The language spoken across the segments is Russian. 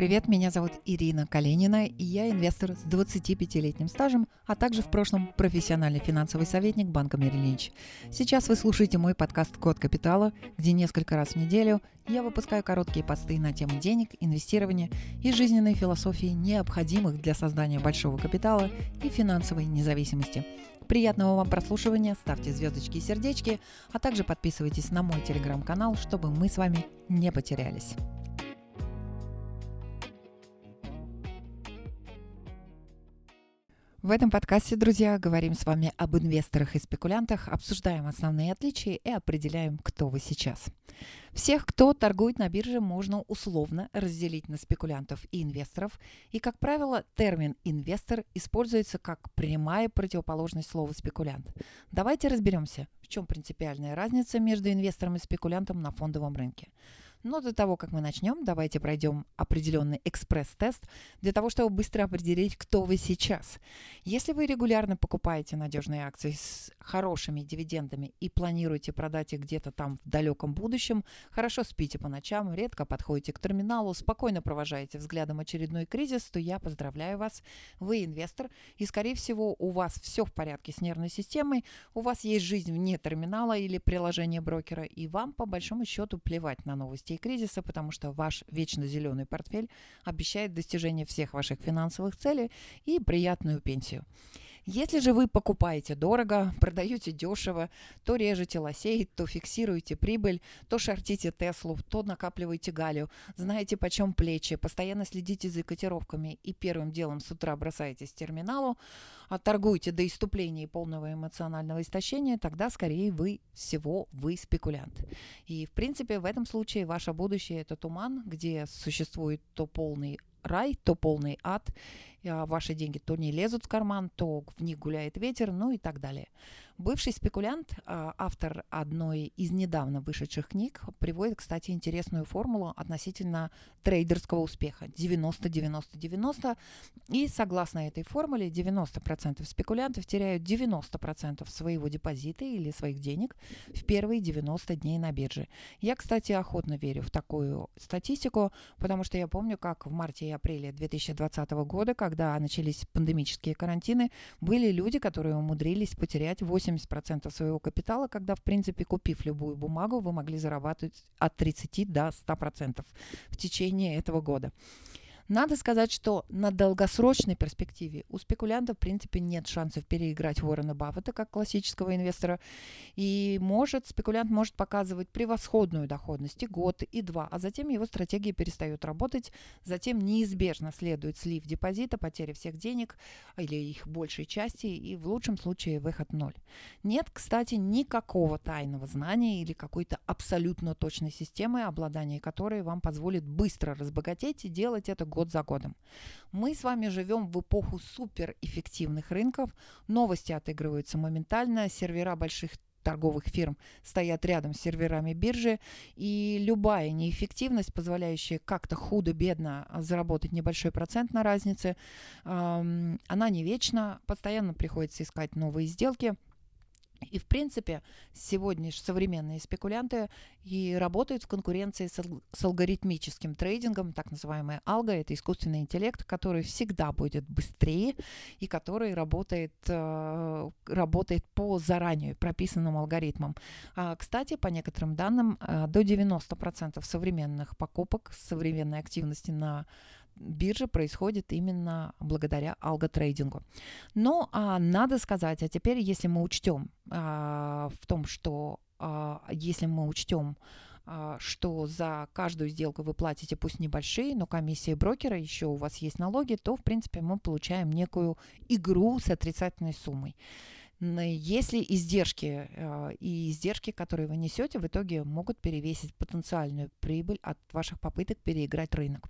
Привет, меня зовут Ирина Калинина, и я инвестор с 25-летним стажем, а также в прошлом профессиональный финансовый советник банка Merrill Сейчас вы слушаете мой подкаст «Код капитала», где несколько раз в неделю я выпускаю короткие посты на тему денег, инвестирования и жизненной философии, необходимых для создания большого капитала и финансовой независимости. Приятного вам прослушивания, ставьте звездочки и сердечки, а также подписывайтесь на мой телеграм-канал, чтобы мы с вами не потерялись. В этом подкасте, друзья, говорим с вами об инвесторах и спекулянтах, обсуждаем основные отличия и определяем, кто вы сейчас. Всех, кто торгует на бирже, можно условно разделить на спекулянтов и инвесторов. И, как правило, термин «инвестор» используется как прямая противоположность слова «спекулянт». Давайте разберемся, в чем принципиальная разница между инвестором и спекулянтом на фондовом рынке. Но до того, как мы начнем, давайте пройдем определенный экспресс-тест для того, чтобы быстро определить, кто вы сейчас. Если вы регулярно покупаете надежные акции с хорошими дивидендами и планируете продать их где-то там в далеком будущем, хорошо спите по ночам, редко подходите к терминалу, спокойно провожаете взглядом очередной кризис, то я поздравляю вас. Вы инвестор, и, скорее всего, у вас все в порядке с нервной системой, у вас есть жизнь вне терминала или приложения брокера, и вам, по большому счету, плевать на новости трудностей и кризиса, потому что ваш вечно зеленый портфель обещает достижение всех ваших финансовых целей и приятную пенсию. Если же вы покупаете дорого, продаете дешево, то режете лосей, то фиксируете прибыль, то шортите Теслу, то накапливаете галю, знаете почем плечи, постоянно следите за котировками и первым делом с утра бросаетесь к терминалу, а торгуете до иступления и полного эмоционального истощения, тогда скорее вы всего вы спекулянт. И в принципе в этом случае ваше будущее это туман, где существует то полный рай, то полный ад, а ваши деньги то не лезут в карман, то в них гуляет ветер, ну и так далее. Бывший спекулянт, а, автор одной из недавно вышедших книг, приводит, кстати, интересную формулу относительно трейдерского успеха. 90-90-90. И согласно этой формуле, 90% спекулянтов теряют 90% своего депозита или своих денег в первые 90 дней на бирже. Я, кстати, охотно верю в такую статистику, потому что я помню, как в марте и апреле 2020 года, когда начались пандемические карантины, были люди, которые умудрились потерять 8 80% своего капитала, когда, в принципе, купив любую бумагу, вы могли зарабатывать от 30 до 100% в течение этого года. Надо сказать, что на долгосрочной перспективе у спекулянтов, в принципе, нет шансов переиграть Уоррена Баффета как классического инвестора. И может, спекулянт может показывать превосходную доходность и год, и два, а затем его стратегия перестает работать, затем неизбежно следует слив депозита, потеря всех денег или их большей части, и в лучшем случае выход ноль. Нет, кстати, никакого тайного знания или какой-то абсолютно точной системы, обладание которой вам позволит быстро разбогатеть и делать это год год за годом. Мы с вами живем в эпоху суперэффективных рынков. Новости отыгрываются моментально, сервера больших торговых фирм стоят рядом с серверами биржи, и любая неэффективность, позволяющая как-то худо-бедно заработать небольшой процент на разнице, она не вечна, постоянно приходится искать новые сделки – и, в принципе, сегодня современные спекулянты и работают в конкуренции с, алгоритмическим трейдингом, так называемая алго, это искусственный интеллект, который всегда будет быстрее и который работает, э, работает по заранее прописанным алгоритмам. А, кстати, по некоторым данным, э, до 90% современных покупок, современной активности на бирже происходит именно благодаря алготрейдингу. Но а, надо сказать, а теперь, если мы учтем а, в том, что а, если мы учтем а, что за каждую сделку вы платите, пусть небольшие, но комиссии брокера, еще у вас есть налоги, то, в принципе, мы получаем некую игру с отрицательной суммой. Если издержки э, и издержки, которые вы несете, в итоге могут перевесить потенциальную прибыль от ваших попыток переиграть рынок.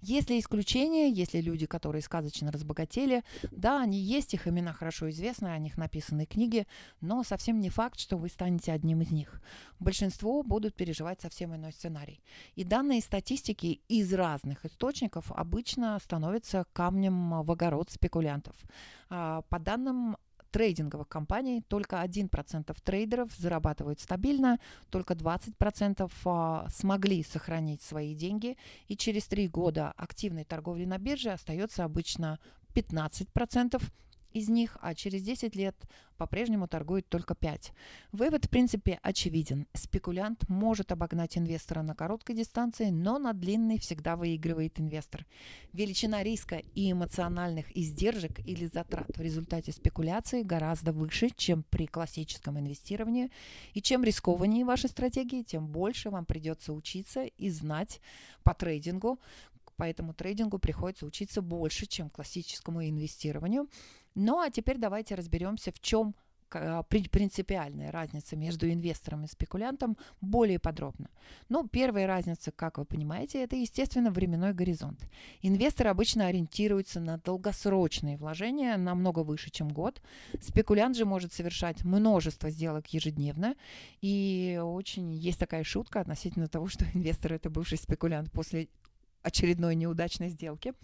Если исключения, если люди, которые сказочно разбогатели, да, они есть, их имена хорошо известны, о них написаны книги, но совсем не факт, что вы станете одним из них. Большинство будут переживать совсем иной сценарий. И данные статистики из разных источников обычно становятся камнем в огород спекулянтов. А, по данным трейдинговых компаний только 1% трейдеров зарабатывают стабильно, только 20% а, смогли сохранить свои деньги, и через 3 года активной торговли на бирже остается обычно 15% из них, а через 10 лет по-прежнему торгует только 5. Вывод, в принципе, очевиден. Спекулянт может обогнать инвестора на короткой дистанции, но на длинной всегда выигрывает инвестор. Величина риска и эмоциональных издержек или затрат в результате спекуляции гораздо выше, чем при классическом инвестировании. И чем рискованнее ваши стратегии, тем больше вам придется учиться и знать по трейдингу, поэтому трейдингу приходится учиться больше, чем классическому инвестированию. Ну а теперь давайте разберемся, в чем а, принципиальная разница между инвестором и спекулянтом более подробно. Ну, первая разница, как вы понимаете, это, естественно, временной горизонт. Инвестор обычно ориентируется на долгосрочные вложения намного выше, чем год. Спекулянт же может совершать множество сделок ежедневно. И очень есть такая шутка относительно того, что инвестор – это бывший спекулянт после очередной неудачной сделки.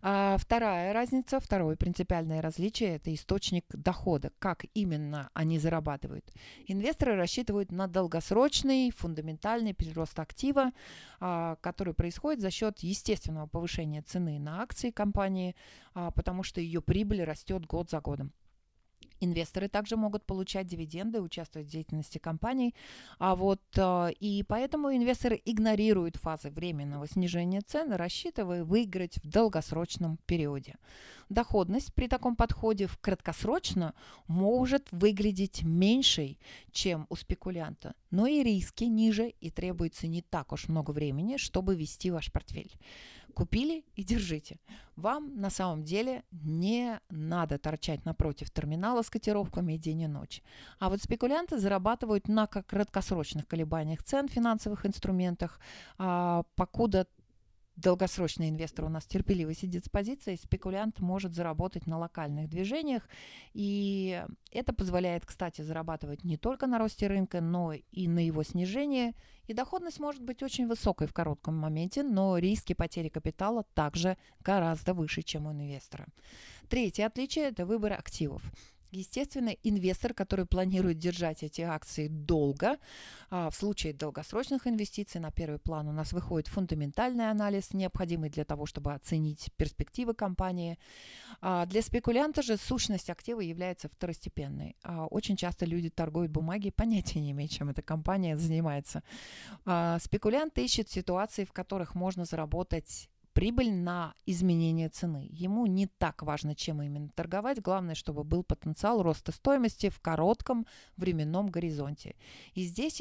А, вторая разница, второе принципиальное различие – это источник дохода. Как именно они зарабатывают? Инвесторы рассчитывают на долгосрочный фундаментальный прирост актива, а, который происходит за счет естественного повышения цены на акции компании, а, потому что ее прибыль растет год за годом. Инвесторы также могут получать дивиденды, участвовать в деятельности компаний. А вот, э, и поэтому инвесторы игнорируют фазы временного снижения цен, рассчитывая выиграть в долгосрочном периоде. Доходность при таком подходе в краткосрочно может выглядеть меньшей, чем у спекулянта, но и риски ниже и требуется не так уж много времени, чтобы вести ваш портфель. Купили и держите. Вам на самом деле не надо торчать напротив терминала с котировками день и ночь. А вот спекулянты зарабатывают на краткосрочных колебаниях цен в финансовых инструментах, а, покуда долгосрочный инвестор у нас терпеливо сидит с позицией, спекулянт может заработать на локальных движениях. И это позволяет, кстати, зарабатывать не только на росте рынка, но и на его снижении. И доходность может быть очень высокой в коротком моменте, но риски потери капитала также гораздо выше, чем у инвестора. Третье отличие – это выбор активов. Естественно, инвестор, который планирует держать эти акции долго, а, в случае долгосрочных инвестиций на первый план у нас выходит фундаментальный анализ, необходимый для того, чтобы оценить перспективы компании. А, для спекулянта же сущность актива является второстепенной. А, очень часто люди торгуют бумаги, понятия не имеют, чем эта компания занимается. Спекулянт ищет ситуации, в которых можно заработать прибыль на изменение цены. Ему не так важно, чем именно торговать. Главное, чтобы был потенциал роста стоимости в коротком временном горизонте. И здесь,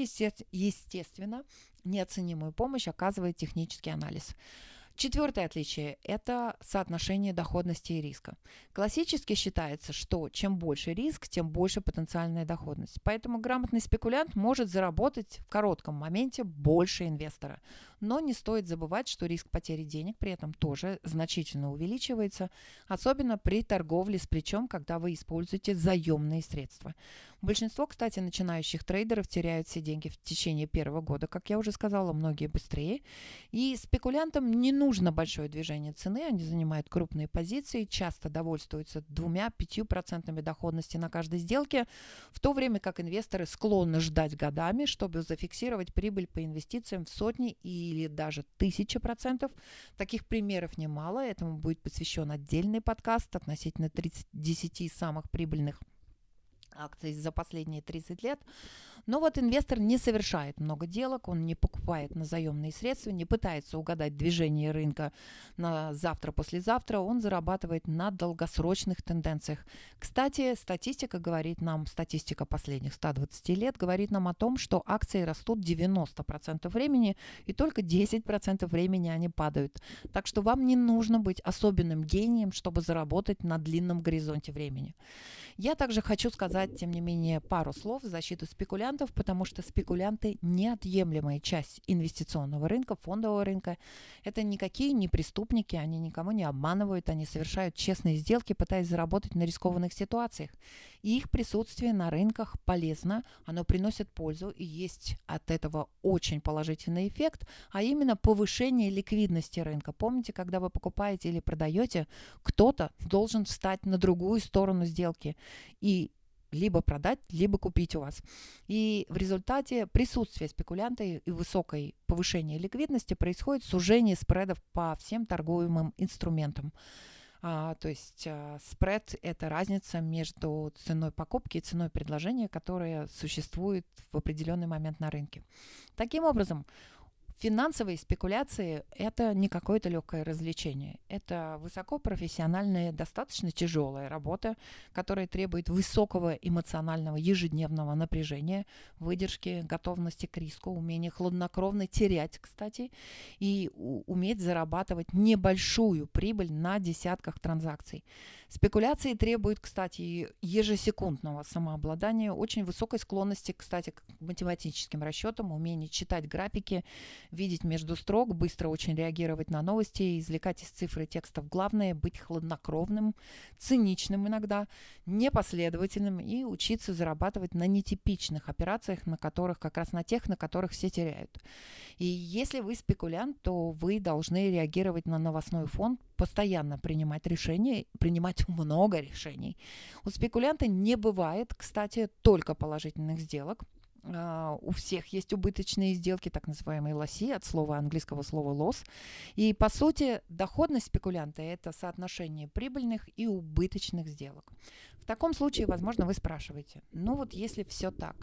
естественно, неоценимую помощь оказывает технический анализ. Четвертое отличие – это соотношение доходности и риска. Классически считается, что чем больше риск, тем больше потенциальная доходность. Поэтому грамотный спекулянт может заработать в коротком моменте больше инвестора. Но не стоит забывать, что риск потери денег при этом тоже значительно увеличивается, особенно при торговле с плечом, когда вы используете заемные средства. Большинство, кстати, начинающих трейдеров теряют все деньги в течение первого года, как я уже сказала, многие быстрее. И спекулянтам не нужно большое движение цены, они занимают крупные позиции, часто довольствуются двумя-пятью процентами доходности на каждой сделке, в то время как инвесторы склонны ждать годами, чтобы зафиксировать прибыль по инвестициям в сотни или даже тысячи процентов. Таких примеров немало, этому будет посвящен отдельный подкаст относительно 30, 10 самых прибыльных акций за последние 30 лет. Но вот инвестор не совершает много делок, он не покупает на заемные средства, не пытается угадать движение рынка на завтра-послезавтра, он зарабатывает на долгосрочных тенденциях. Кстати, статистика говорит нам, статистика последних 120 лет говорит нам о том, что акции растут 90% времени и только 10% времени они падают. Так что вам не нужно быть особенным гением, чтобы заработать на длинном горизонте времени. Я также хочу сказать, тем не менее, пару слов в защиту спекулянтов, потому что спекулянты – неотъемлемая часть инвестиционного рынка, фондового рынка. Это никакие не преступники, они никому не обманывают, они совершают честные сделки, пытаясь заработать на рискованных ситуациях. И их присутствие на рынках полезно, оно приносит пользу, и есть от этого очень положительный эффект, а именно повышение ликвидности рынка. Помните, когда вы покупаете или продаете, кто-то должен встать на другую сторону сделки. И либо продать, либо купить у вас. И в результате присутствия спекулянта и высокой повышения ликвидности происходит сужение спредов по всем торгуемым инструментам. А, то есть а, спред – это разница между ценой покупки и ценой предложения, которая существует в определенный момент на рынке. Таким образом, Финансовые спекуляции – это не какое-то легкое развлечение. Это высокопрофессиональная, достаточно тяжелая работа, которая требует высокого эмоционального ежедневного напряжения, выдержки, готовности к риску, умения хладнокровно терять, кстати, и уметь зарабатывать небольшую прибыль на десятках транзакций. Спекуляции требуют, кстати, ежесекундного самообладания, очень высокой склонности, кстати, к математическим расчетам, умения читать графики, видеть между строк, быстро очень реагировать на новости, извлекать из цифры текстов главное, быть хладнокровным, циничным иногда, непоследовательным и учиться зарабатывать на нетипичных операциях, на которых, как раз на тех, на которых все теряют. И если вы спекулянт, то вы должны реагировать на новостной фон, постоянно принимать решения, принимать много решений. У спекулянта не бывает, кстати, только положительных сделок. Uh, у всех есть убыточные сделки, так называемые лоси, от слова английского слова loss. И по сути доходность спекулянта – это соотношение прибыльных и убыточных сделок. В таком случае, возможно, вы спрашиваете, ну вот если все так,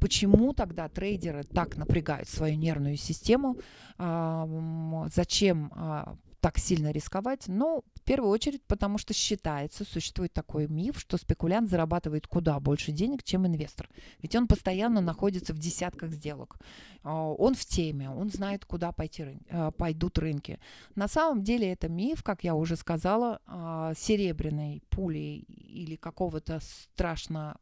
почему тогда трейдеры так напрягают свою нервную систему, uh, зачем uh, так сильно рисковать? Ну, в первую очередь, потому что считается, существует такой миф, что спекулянт зарабатывает куда больше денег, чем инвестор. Ведь он постоянно находится в десятках сделок. А, он в теме, он знает, куда пойти, а, пойдут рынки. На самом деле это миф, как я уже сказала, а, серебряной пулей или какого-то страшно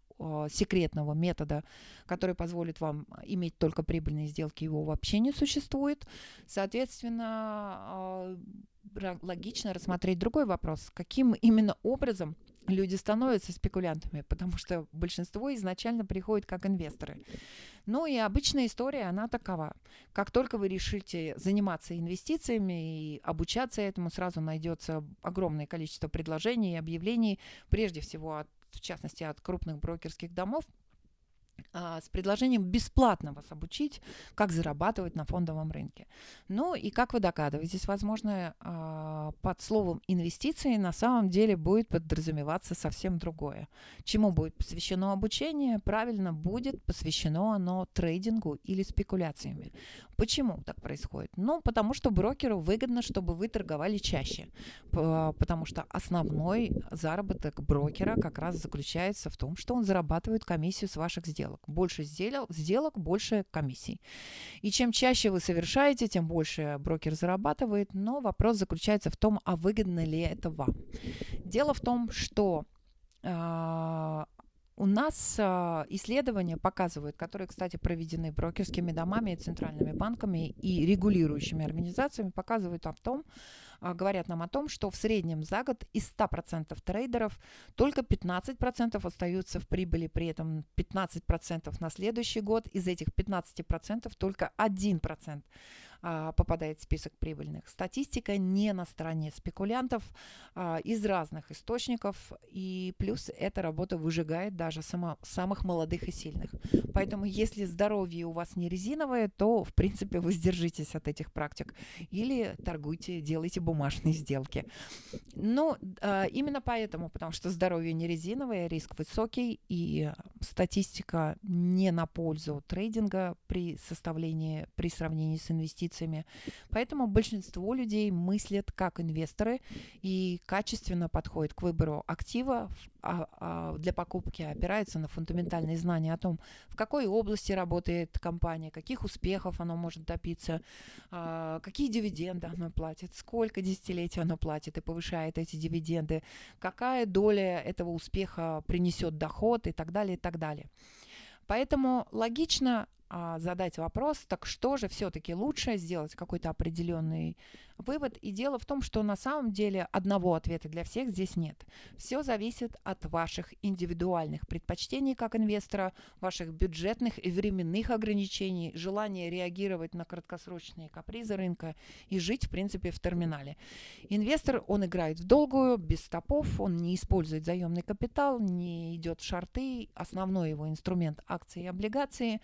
секретного метода, который позволит вам иметь только прибыльные сделки, его вообще не существует. Соответственно, логично рассмотреть другой вопрос. Каким именно образом люди становятся спекулянтами? Потому что большинство изначально приходит как инвесторы. Ну и обычная история, она такова. Как только вы решите заниматься инвестициями и обучаться этому, сразу найдется огромное количество предложений и объявлений, прежде всего, от, в частности, от крупных брокерских домов, с предложением бесплатно вас обучить, как зарабатывать на фондовом рынке. Ну и как вы догадываетесь, возможно, а, под словом инвестиции на самом деле будет подразумеваться совсем другое. Чему будет посвящено обучение? Правильно, будет посвящено оно трейдингу или спекуляциями. Почему так происходит? Ну, потому что брокеру выгодно, чтобы вы торговали чаще, потому что основной заработок брокера как раз заключается в том, что он зарабатывает комиссию с ваших сделок. Больше сделок, сделок больше комиссий. И чем чаще вы совершаете, тем больше брокер зарабатывает, но вопрос заключается в том, а выгодно ли это вам. Дело в том, что а, у нас э, исследования показывают, которые, кстати, проведены брокерскими домами центральными банками и регулирующими организациями, показывают о том, э, говорят нам о том, что в среднем за год из 100% трейдеров только 15% остаются в прибыли, при этом 15% на следующий год. Из этих 15% только 1% а, попадает в список прибыльных. Статистика не на стороне спекулянтов а, из разных источников, и плюс эта работа выжигает даже само, самых молодых и сильных. Поэтому если здоровье у вас не резиновое, то, в принципе, вы сдержитесь от этих практик или торгуйте, делайте бумажные сделки. Ну, а, именно поэтому, потому что здоровье не резиновое, риск высокий, и статистика не на пользу трейдинга при составлении, при сравнении с инвестициями. Поэтому большинство людей мыслят как инвесторы и качественно подходят к выбору актива для покупки, опираются на фундаментальные знания о том, в какой области работает компания, каких успехов она может добиться, а, какие дивиденды она платит, сколько десятилетий она платит и повышает эти дивиденды, какая доля этого успеха принесет доход и так далее, и так далее. Поэтому логично а, задать вопрос, так что же все-таки лучше сделать какой-то определенный вывод. И дело в том, что на самом деле одного ответа для всех здесь нет. Все зависит от ваших индивидуальных предпочтений как инвестора, ваших бюджетных и временных ограничений, желания реагировать на краткосрочные капризы рынка и жить, в принципе, в терминале. Инвестор, он играет в долгую, без стопов, он не использует заемный капитал, не идет в шарты. Основной его инструмент – акции и облигации.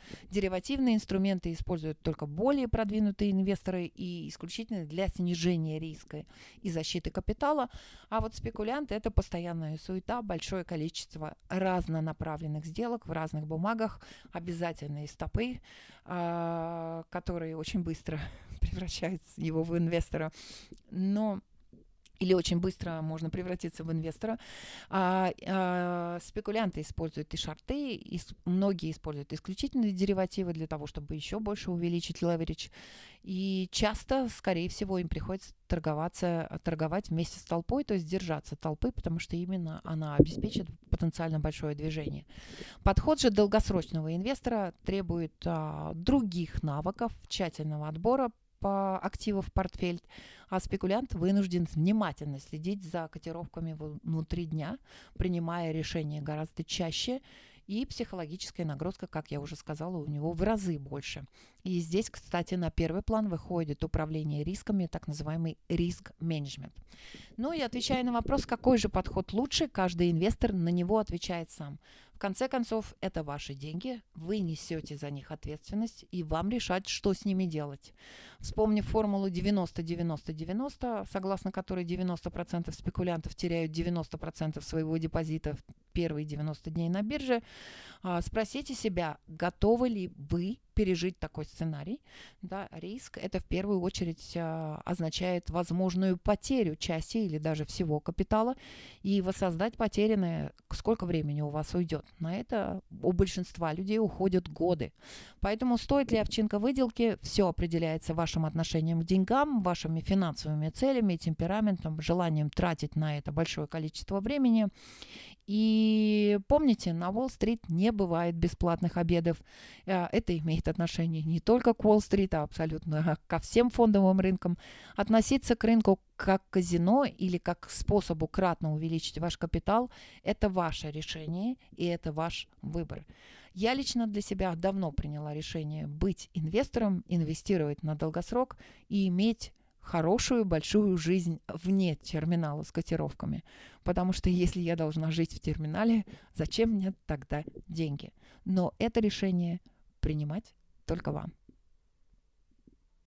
Деривативные инструменты используют только более продвинутые инвесторы и исключительно для снижения риска и защиты капитала. А вот спекулянты – это постоянная суета, большое количество разнонаправленных сделок в разных бумагах, обязательные стопы, а, которые очень быстро превращают его в инвестора. Но или очень быстро можно превратиться в инвестора. А, а, спекулянты используют и шарты, и многие используют исключительные деривативы для того, чтобы еще больше увеличить леверидж. И часто, скорее всего, им приходится торговаться, торговать вместе с толпой, то есть держаться толпы, потому что именно она обеспечит потенциально большое движение. Подход же долгосрочного инвестора требует а, других навыков, тщательного отбора, по активов в портфель, а спекулянт вынужден внимательно следить за котировками внутри дня, принимая решения гораздо чаще, и психологическая нагрузка, как я уже сказала, у него в разы больше. И здесь, кстати, на первый план выходит управление рисками, так называемый риск-менеджмент. Ну и отвечая на вопрос, какой же подход лучше, каждый инвестор на него отвечает сам конце концов, это ваши деньги, вы несете за них ответственность, и вам решать, что с ними делать. Вспомнив формулу 90-90-90, согласно которой 90% спекулянтов теряют 90% своего депозита в первые 90 дней на бирже, а, спросите себя, готовы ли вы пережить такой сценарий. Да, риск это в первую очередь а, означает возможную потерю части или даже всего капитала и воссоздать потерянное, сколько времени у вас уйдет. На это у большинства людей уходят годы. Поэтому стоит ли овчинка выделки, все определяется вашим отношением к деньгам, вашими финансовыми целями, темпераментом, желанием тратить на это большое количество времени. И помните, на Уолл-стрит не бывает бесплатных обедов. Э, это имеет отношение не только к Уолл-стрит, а абсолютно ко всем фондовым рынкам. Относиться к рынку как к казино или как к способу кратно увеличить ваш капитал – это ваше решение и это ваш выбор. Я лично для себя давно приняла решение быть инвестором, инвестировать на долгосрок и иметь хорошую большую жизнь вне терминала с котировками. Потому что если я должна жить в терминале, зачем мне тогда деньги? Но это решение принимать только вам.